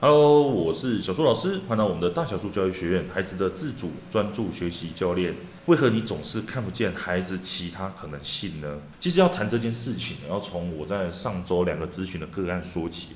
Hello，我是小树老师，欢迎到我们的大小树教育学院，孩子的自主专注学习教练。为何你总是看不见孩子其他可能性呢？其实要谈这件事情，要从我在上周两个咨询的个案说起。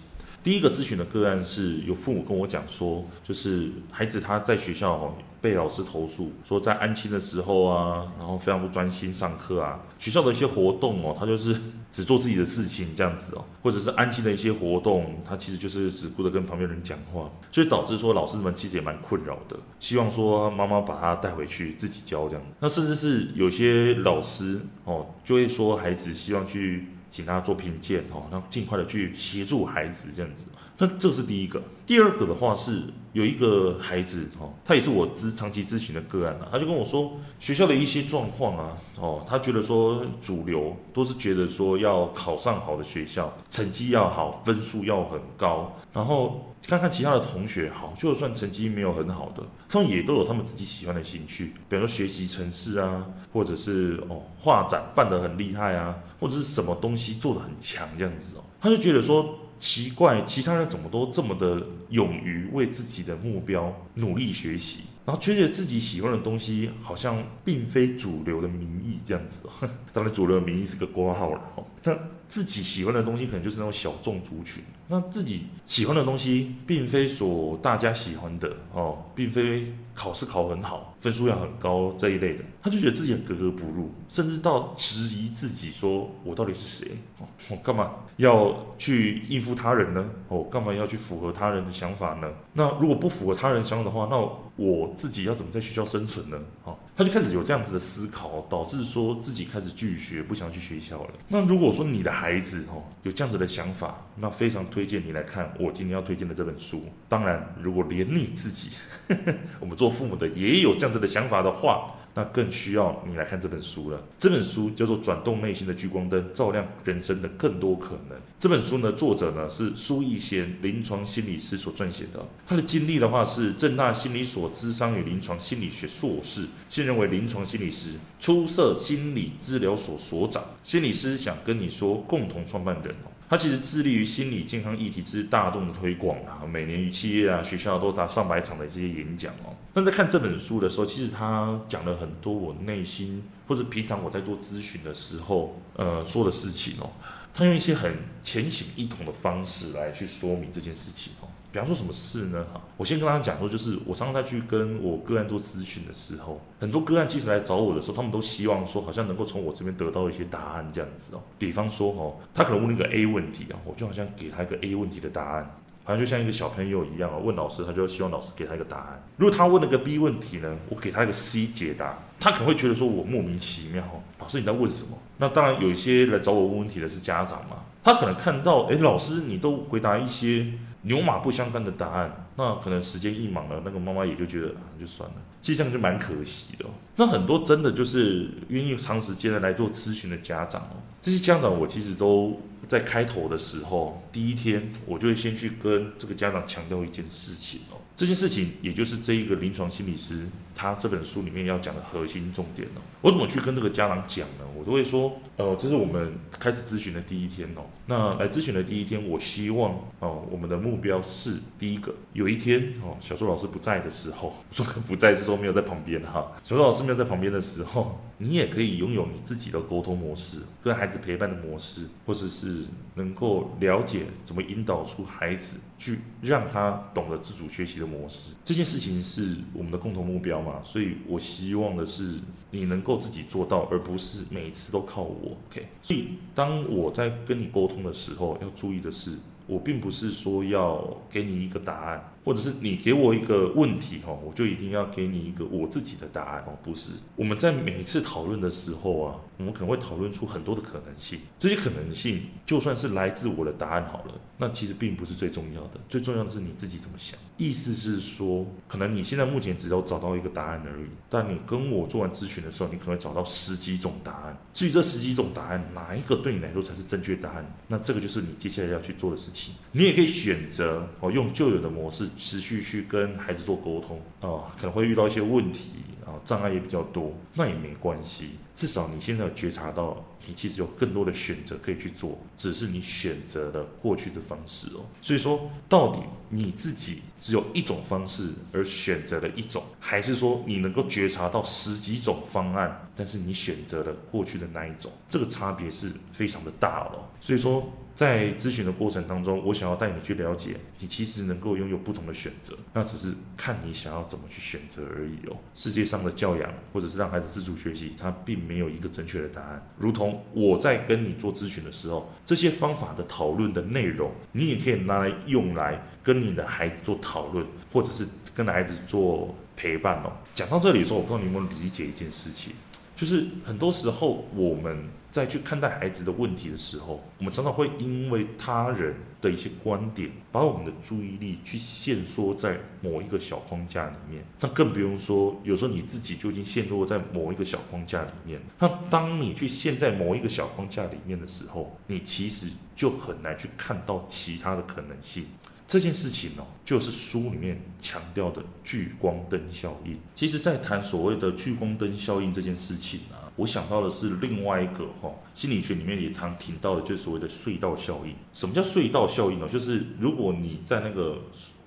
第一个咨询的个案是有父母跟我讲说，就是孩子他在学校被老师投诉说在安亲的时候啊，然后非常不专心上课啊，学校的一些活动哦，他就是只做自己的事情这样子哦，或者是安亲的一些活动，他其实就是只顾着跟旁边人讲话，所以导致说老师们其实也蛮困扰的，希望说妈妈把他带回去自己教这样。那甚至是有些老师哦就会说孩子希望去。请他做评鉴哦，然后尽快的去协助孩子这样子。那这是第一个。第二个的话是有一个孩子哦，他也是我咨长期咨询的个案啊，他就跟我说学校的一些状况啊，哦，他觉得说主流都是觉得说要考上好的学校，成绩要好，分数要很高，然后。看看其他的同学，好，就算成绩没有很好的，他们也都有他们自己喜欢的兴趣，比如说学习程式啊，或者是哦画展办得很厉害啊，或者是什么东西做得很强这样子哦，他就觉得说奇怪，其他人怎么都这么的勇于为自己的目标努力学习，然后觉得自己喜欢的东西好像并非主流的民意这样子哦，当然主流的民意是个括号了哦，那。自己喜欢的东西可能就是那种小众族群，那自己喜欢的东西并非所大家喜欢的哦，并非考试考很好，分数要很高这一类的，他就觉得自己很格格不入，甚至到质疑自己说：“我到底是谁？哦，我干嘛要去应付他人呢？哦，干嘛要去符合他人的想法呢？那如果不符合他人想法的话，那我自己要怎么在学校生存呢？”哦，他就开始有这样子的思考，导致说自己开始拒学，不想去学校了。那如果说你的孩子哦有这样子的想法，那非常推荐你来看我今天要推荐的这本书。当然，如果连你自己，呵 呵我们做父母的也有这样子的想法的话，那更需要你来看这本书了。这本书叫做《转动内心的聚光灯，照亮人生的更多可能》。这本书呢，作者呢是苏逸贤，临床心理师所撰写的。他的经历的话是正大心理所智商与临床心理学硕士，现任为临床心理师，出色心理治疗所所长。心理师想跟你说，共同创办人。他其实致力于心理健康议题之大众的推广啊，每年于企业啊、学校都达上百场的这些演讲哦。但在看这本书的时候，其实他讲了很多我内心或者平常我在做咨询的时候，呃，说的事情哦。他用一些很浅显易懂的方式来去说明这件事情哦。比方说什么事呢？哈，我先跟大家讲说，就是我常常在去跟我个案做咨询的时候，很多个案其实来找我的时候，他们都希望说，好像能够从我这边得到一些答案这样子哦。比方说哈，他可能问一个 A 问题啊，我就好像给他一个 A 问题的答案，好像就像一个小朋友一样啊，问老师，他就希望老师给他一个答案。如果他问了个 B 问题呢，我给他一个 C 解答，他可能会觉得说我莫名其妙，老师你在问什么？那当然有一些来找我问问题的是家长嘛，他可能看到，诶，老师你都回答一些。牛马不相干的答案，那可能时间一忙了，那个妈妈也就觉得啊，就算了。其实这样就蛮可惜的。那很多真的就是愿意长时间的来做咨询的家长哦，这些家长我其实都在开头的时候，第一天我就会先去跟这个家长强调一件事情。这件事情也就是这一个临床心理师他这本书里面要讲的核心重点哦。我怎么去跟这个家长讲呢？我都会说，呃，这是我们开始咨询的第一天哦。那来咨询的第一天，我希望哦，我们的目标是第一个，有一天哦，小树老师不在的时候，说不在是说没有在旁边哈，小树老师没有在旁边的时候，你也可以拥有你自己的沟通模式，跟孩子陪伴的模式，或者是能够了解怎么引导出孩子去让他懂得自主学习的模式。这件事情是我们的共同目标嘛，所以我希望的是你能够自己做到，而不是每一次都靠我。OK，所以当我在跟你沟通的时候，要注意的是，我并不是说要给你一个答案。或者是你给我一个问题哈，我就一定要给你一个我自己的答案哦，不是。我们在每一次讨论的时候啊，我们可能会讨论出很多的可能性。这些可能性就算是来自我的答案好了，那其实并不是最重要的。最重要的是你自己怎么想。意思是说，可能你现在目前只有找到一个答案而已，但你跟我做完咨询的时候，你可能会找到十几种答案。至于这十几种答案哪一个对你来说才是正确答案，那这个就是你接下来要去做的事情。你也可以选择哦，用旧有的模式。持续去跟孩子做沟通啊、呃，可能会遇到一些问题啊、呃，障碍也比较多，那也没关系，至少你现在有觉察到，你其实有更多的选择可以去做，只是你选择了过去的方式哦。所以说，到底你自己只有一种方式而选择了一种，还是说你能够觉察到十几种方案，但是你选择了过去的那一种，这个差别是非常的大哦。所以说。在咨询的过程当中，我想要带你去了解，你其实能够拥有不同的选择，那只是看你想要怎么去选择而已哦。世界上的教养，或者是让孩子自主学习，它并没有一个正确的答案。如同我在跟你做咨询的时候，这些方法的讨论的内容，你也可以拿来用来跟你的孩子做讨论，或者是跟孩子做陪伴哦。讲到这里的时候，我不知道你有没有理解一件事情。就是很多时候，我们在去看待孩子的问题的时候，我们常常会因为他人的一些观点，把我们的注意力去限缩在某一个小框架里面。那更不用说，有时候你自己就已经陷入在某一个小框架里面。那当你去陷在某一个小框架里面的时候，你其实就很难去看到其他的可能性。这件事情哦，就是书里面强调的聚光灯效应。其实，在谈所谓的聚光灯效应这件事情啊，我想到的是另外一个哈，心理学里面也常提到的，就是所谓的隧道效应。什么叫隧道效应呢？就是如果你在那个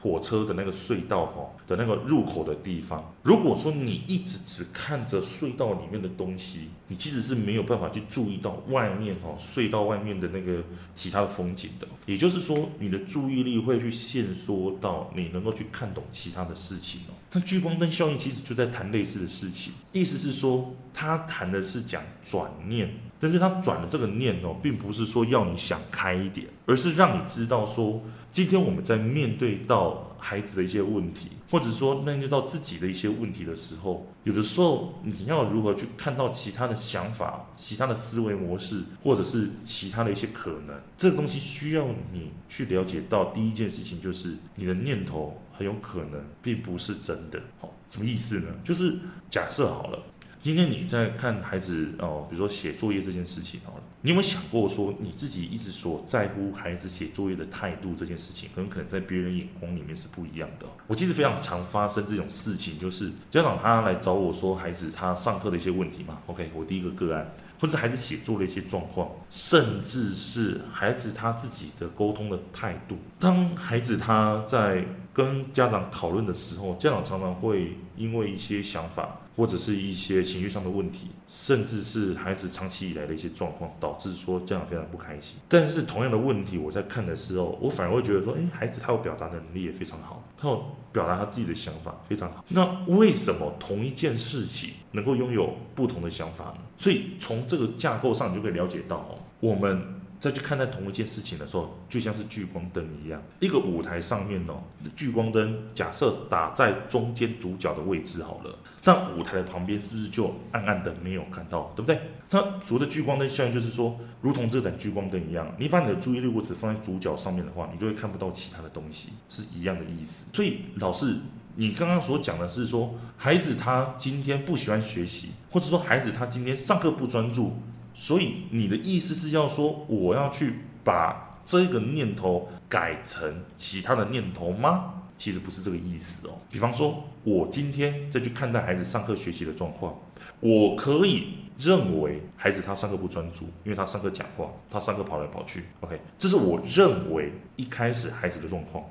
火车的那个隧道哈的那个入口的地方，如果说你一直只看着隧道里面的东西，你其实是没有办法去注意到外面哈隧道外面的那个其他的风景的。也就是说，你的注意力会去限缩到你能够去看懂其他的事情哦。那聚光灯效应其实就在谈类似的事情，意思是说，他谈的是讲转念，但是他转的这个念哦，并不是说要你想开一点，而是让你知道说。今天我们在面对到孩子的一些问题，或者说面对到自己的一些问题的时候，有的时候你要如何去看到其他的想法、其他的思维模式，或者是其他的一些可能，这个东西需要你去了解到。第一件事情就是你的念头很有可能并不是真的。好，什么意思呢？就是假设好了。今天你在看孩子哦，比如说写作业这件事情哦，你有没有想过说你自己一直所在乎孩子写作业的态度这件事情，很可能在别人眼光里面是不一样的。我其实非常常发生这种事情，就是家长他来找我说孩子他上课的一些问题嘛。OK，我第一个个案，或者孩子写作的一些状况，甚至是孩子他自己的沟通的态度。当孩子他在跟家长讨论的时候，家长常常会因为一些想法。或者是一些情绪上的问题，甚至是孩子长期以来的一些状况，导致说家长非常不开心。但是同样的问题，我在看的时候，我反而会觉得说，诶，孩子他有表达的能力也非常好，他有表达他自己的想法非常好。那为什么同一件事情能够拥有不同的想法呢？所以从这个架构上，你就可以了解到哦，我们。再去看待同一件事情的时候，就像是聚光灯一样，一个舞台上面哦，聚光灯假设打在中间主角的位置好了，那舞台的旁边是不是就暗暗的没有看到，对不对？那所谓的聚光灯效应就是说，如同这盏聚光灯一样，你把你的注意力如果只放在主角上面的话，你就会看不到其他的东西，是一样的意思。所以老师，你刚刚所讲的是说，孩子他今天不喜欢学习，或者说孩子他今天上课不专注。所以你的意思是要说，我要去把这个念头改成其他的念头吗？其实不是这个意思哦。比方说，我今天再去看待孩子上课学习的状况，我可以认为孩子他上课不专注，因为他上课讲话，他上课跑来跑去。OK，这是我认为一开始孩子的状况。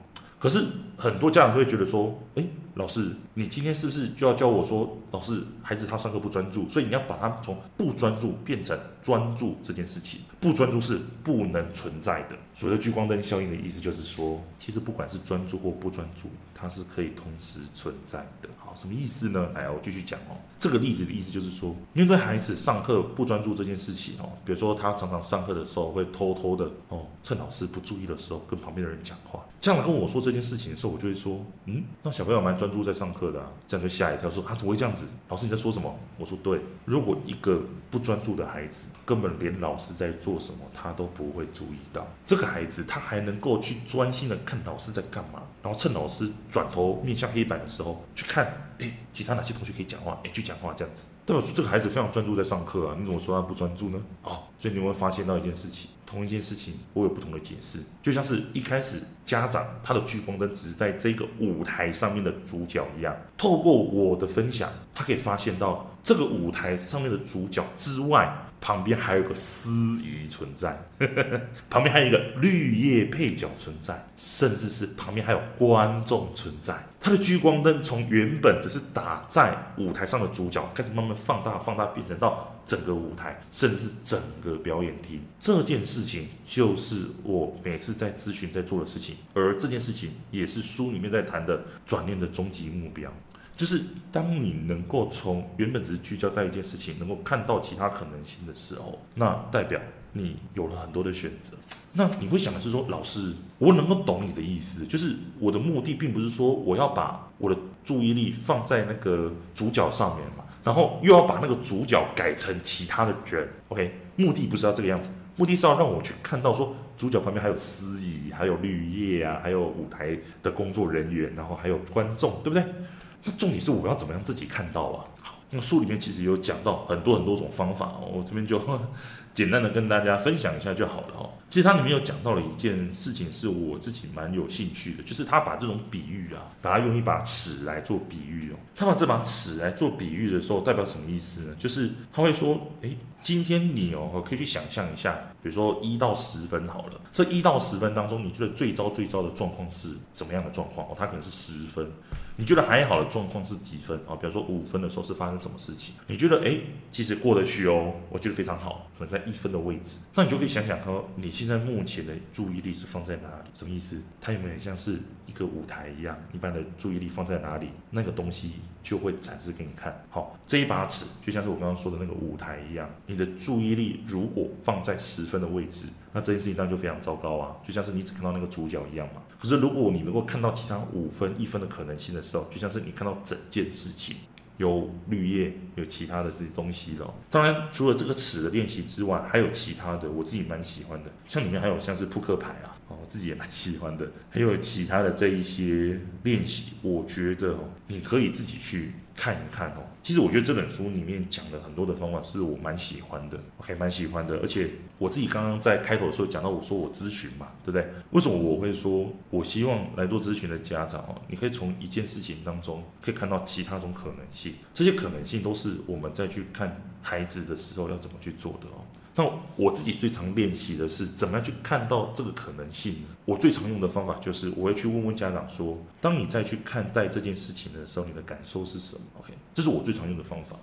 可是很多家长就会觉得说，诶，老师，你今天是不是就要教我说，老师，孩子他上课不专注，所以你要把他从不专注变成专注这件事情？不专注是不能存在的。所谓的聚光灯效应的意思就是说，其实不管是专注或不专注，它是可以同时存在的。好，什么意思呢？来，我继续讲哦。这个例子的意思就是说，面对孩子上课不专注这件事情哦，比如说他常常上课的时候会偷偷的哦，趁老师不注意的时候跟旁边的人讲话。这样跟我说这件事情的时候，我就会说，嗯，那小朋友蛮专注在上课的啊，这样就吓一跳，说啊，怎么会这样子？老师你在说什么？我说对，如果一个不专注的孩子根本连老师在做什么，他都不会注意到。这个孩子他还能够去专心的看老师在干嘛，然后趁老师转头面向黑板的时候去看，哎，其他哪些同学可以讲话，哎，去讲话这样子。代表说这个孩子非常专注在上课啊，你怎么说他不专注呢？哦，所以你会发现到一件事情，同一件事情我有不同的解释，就像是一开始家长他的聚光灯只是在这个舞台上面的主角一样，透过我的分享，他可以发现到这个舞台上面的主角之外。旁边还有个司仪存在，呵呵，旁边还有一个绿叶配角存在，甚至是旁边还有观众存在。它的聚光灯从原本只是打在舞台上的主角，开始慢慢放大、放大，变成到整个舞台，甚至是整个表演厅。这件事情就是我每次在咨询在做的事情，而这件事情也是书里面在谈的转念的终极目标。就是当你能够从原本只是聚焦在一件事情，能够看到其他可能性的时候，那代表你有了很多的选择。那你会想的是说，老师，我能够懂你的意思，就是我的目的并不是说我要把我的注意力放在那个主角上面嘛，然后又要把那个主角改成其他的人。OK，目的不是要这个样子，目的是要让我去看到说，主角旁边还有司仪，还有绿叶啊，还有舞台的工作人员，然后还有观众，对不对？那重点是我要怎么样自己看到啊？那书里面其实有讲到很多很多种方法，我这边就 简单的跟大家分享一下就好了哦。其实它里面有讲到了一件事情，是我自己蛮有兴趣的，就是他把这种比喻啊，把它用一把尺来做比喻哦。他把这把尺来做比喻的时候，代表什么意思呢？就是他会说，诶，今天你哦，可以去想象一下，比如说一到十分好了，这一到十分当中，你觉得最糟最糟的状况是什么样的状况？哦，它可能是十分。你觉得还好的状况是几分啊？比方说五分的时候是发生什么事情？你觉得诶，其实过得去哦，我觉得非常好，可能在一分的位置。那你就可以想想说，你现在目前的注意力是放在哪里？什么意思？它有没有像是一个舞台一样？一般的注意力放在哪里，那个东西就会展示给你看。好，这一把尺就像是我刚刚说的那个舞台一样，你的注意力如果放在十分的位置，那这件事情当然就非常糟糕啊，就像是你只看到那个主角一样嘛。可是，如果你能够看到其他五分、一分的可能性的时候，就像是你看到整件事情有绿叶，有其他的这些东西了。当然，除了这个尺的练习之外，还有其他的，我自己蛮喜欢的。像里面还有像是扑克牌啊，哦，我自己也蛮喜欢的。还有其他的这一些练习，我觉得，你可以自己去。看一看哦，其实我觉得这本书里面讲的很多的方法是我蛮喜欢的，OK，蛮喜欢的。而且我自己刚刚在开头的时候讲到，我说我咨询嘛，对不对？为什么我会说我希望来做咨询的家长哦，你可以从一件事情当中可以看到其他种可能性，这些可能性都是我们再去看孩子的时候要怎么去做的哦。那我自己最常练习的是怎么样去看到这个可能性。我最常用的方法就是我会去问问家长说：当你再去看待这件事情的时候，你的感受是什么？OK，这是我最常用的方法。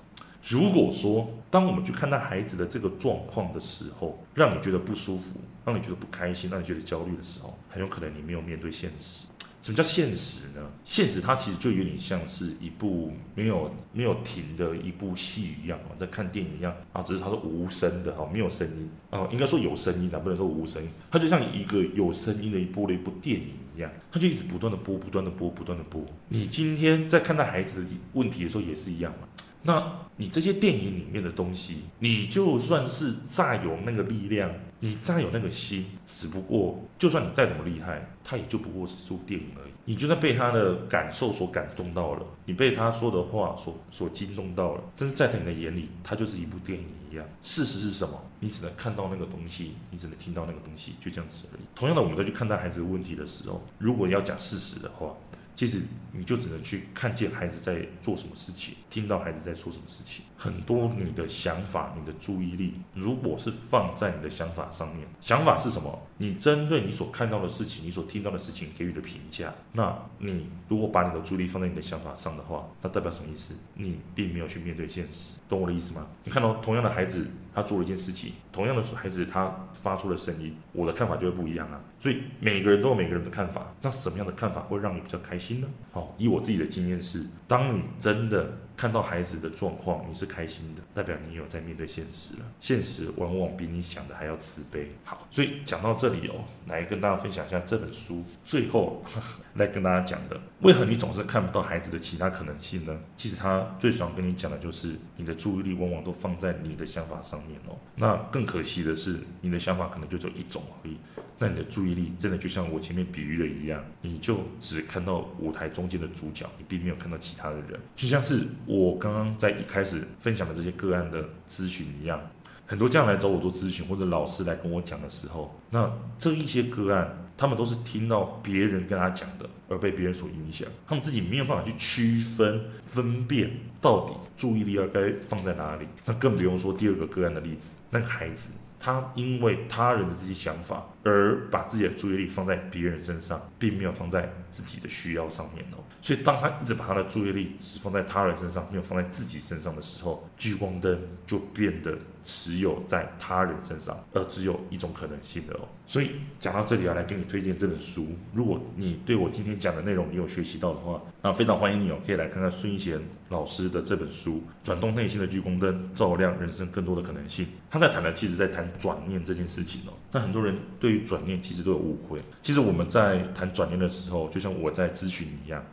如果说当我们去看待孩子的这个状况的时候，让你觉得不舒服，让你觉得不开心，让你觉得焦虑的时候，很有可能你没有面对现实。什么叫现实呢？现实它其实就有点像是一部没有没有停的一部戏一样哦，在看电影一样啊，只是它是无声的哈，没有声音啊，应该说有声音的，不能说无声音。它就像一个有声音的一部的一部电影一样，它就一直不断的播，不断的播，不断的播。你今天在看待孩子的问题的时候也是一样嘛？那你这些电影里面的东西，你就算是再有那个力量，你再有那个心，只不过就算你再怎么厉害，它也就不过是部电影而已。你就算被他的感受所感动到了，你被他说的话所所惊动到了，但是在你的眼里，它就是一部电影一样。事实是什么？你只能看到那个东西，你只能听到那个东西，就这样子而已。同样的，我们在去看待孩子的问题的时候，如果要讲事实的话。其实你就只能去看见孩子在做什么事情，听到孩子在说什么事情。很多你的想法、你的注意力，如果是放在你的想法上面，想法是什么？你针对你所看到的事情、你所听到的事情给予的评价。那你如果把你的注意力放在你的想法上的话，那代表什么意思？你并没有去面对现实，懂我的意思吗？你看到同样的孩子。他做了一件事情，同样的孩子，他发出了声音，我的看法就会不一样啊。所以每个人都有每个人的看法，那什么样的看法会让你比较开心呢？好，以我自己的经验是，当你真的。看到孩子的状况，你是开心的，代表你有在面对现实了。现实往往比你想的还要慈悲。好，所以讲到这里哦，来跟大家分享一下这本书最后呵 呵来跟大家讲的，为何你总是看不到孩子的其他可能性呢？其实他最想跟你讲的就是，你的注意力往往都放在你的想法上面哦。那更可惜的是，你的想法可能就只有一种而已。那你的注意力真的就像我前面比喻的一样，你就只看到舞台中间的主角，你并没有看到其他的人。就像是我刚刚在一开始分享的这些个案的咨询一样，很多家长来找我做咨询，或者老师来跟我讲的时候，那这一些个案，他们都是听到别人跟他讲的，而被别人所影响，他们自己没有办法去区分、分辨到底注意力要该放在哪里。那更不用说第二个个案的例子，那个孩子。他因为他人的这些想法而把自己的注意力放在别人身上，并没有放在自己的需要上面哦。所以当他一直把他的注意力只放在他人身上，没有放在自己身上的时候，聚光灯就变得只有在他人身上，而只有一种可能性的哦。所以讲到这里啊，来给你推荐这本书。如果你对我今天讲的内容你有学习到的话，那非常欢迎你哦，可以来看看孙逸仙老师的这本书《转动内心的聚光灯，照亮人生更多的可能性》。他在谈的其实在谈转念这件事情哦。那很多人对于转念其实都有误会。其实我们在谈转念的时候，就像我在咨询一样。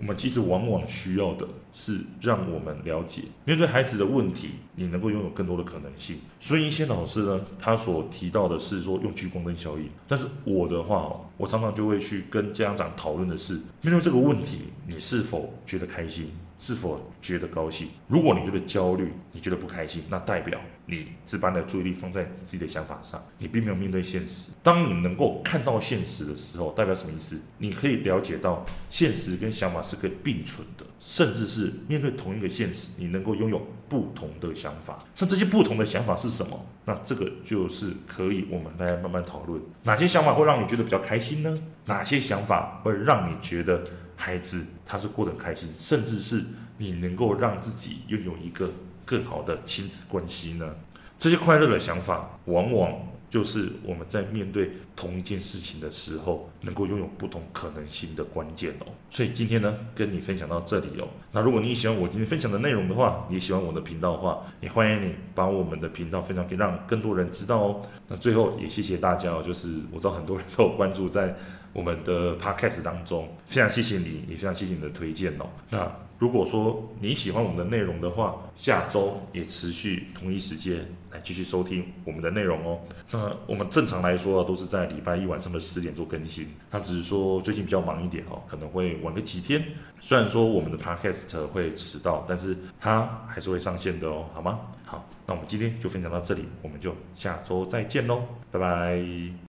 我们其实往往需要的是让我们了解，面对孩子的问题，你能够拥有更多的可能性。孙一仙老师呢，他所提到的是说用聚光灯效应，但是我的话，我常常就会去跟家长讨论的是，面对这个问题，你是否觉得开心？是否觉得高兴？如果你觉得焦虑，你觉得不开心，那代表你只把的注意力放在你自己的想法上，你并没有面对现实。当你能够看到现实的时候，代表什么意思？你可以了解到现实跟想法是可以并存的，甚至是面对同一个现实，你能够拥有不同的想法。那这些不同的想法是什么？那这个就是可以我们来慢慢讨论，哪些想法会让你觉得比较开心呢？哪些想法会让你觉得？孩子他是过得很开心，甚至是你能够让自己拥有一个更好的亲子关系呢？这些快乐的想法，往往就是我们在面对同一件事情的时候，能够拥有不同可能性的关键哦。所以今天呢，跟你分享到这里哦。那如果你喜欢我今天分享的内容的话，你喜欢我的频道的话，也欢迎你把我们的频道分享给让更多人知道哦。那最后也谢谢大家哦，就是我知道很多人都有关注在。我们的 podcast 当中，非常谢谢你，也非常谢谢你的推荐哦。那如果说你喜欢我们的内容的话，下周也持续同一时间来继续收听我们的内容哦。那我们正常来说都是在礼拜一晚上的十点做更新，那只是说最近比较忙一点哦，可能会晚个几天。虽然说我们的 podcast 会迟到，但是它还是会上线的哦，好吗？好，那我们今天就分享到这里，我们就下周再见喽，拜拜。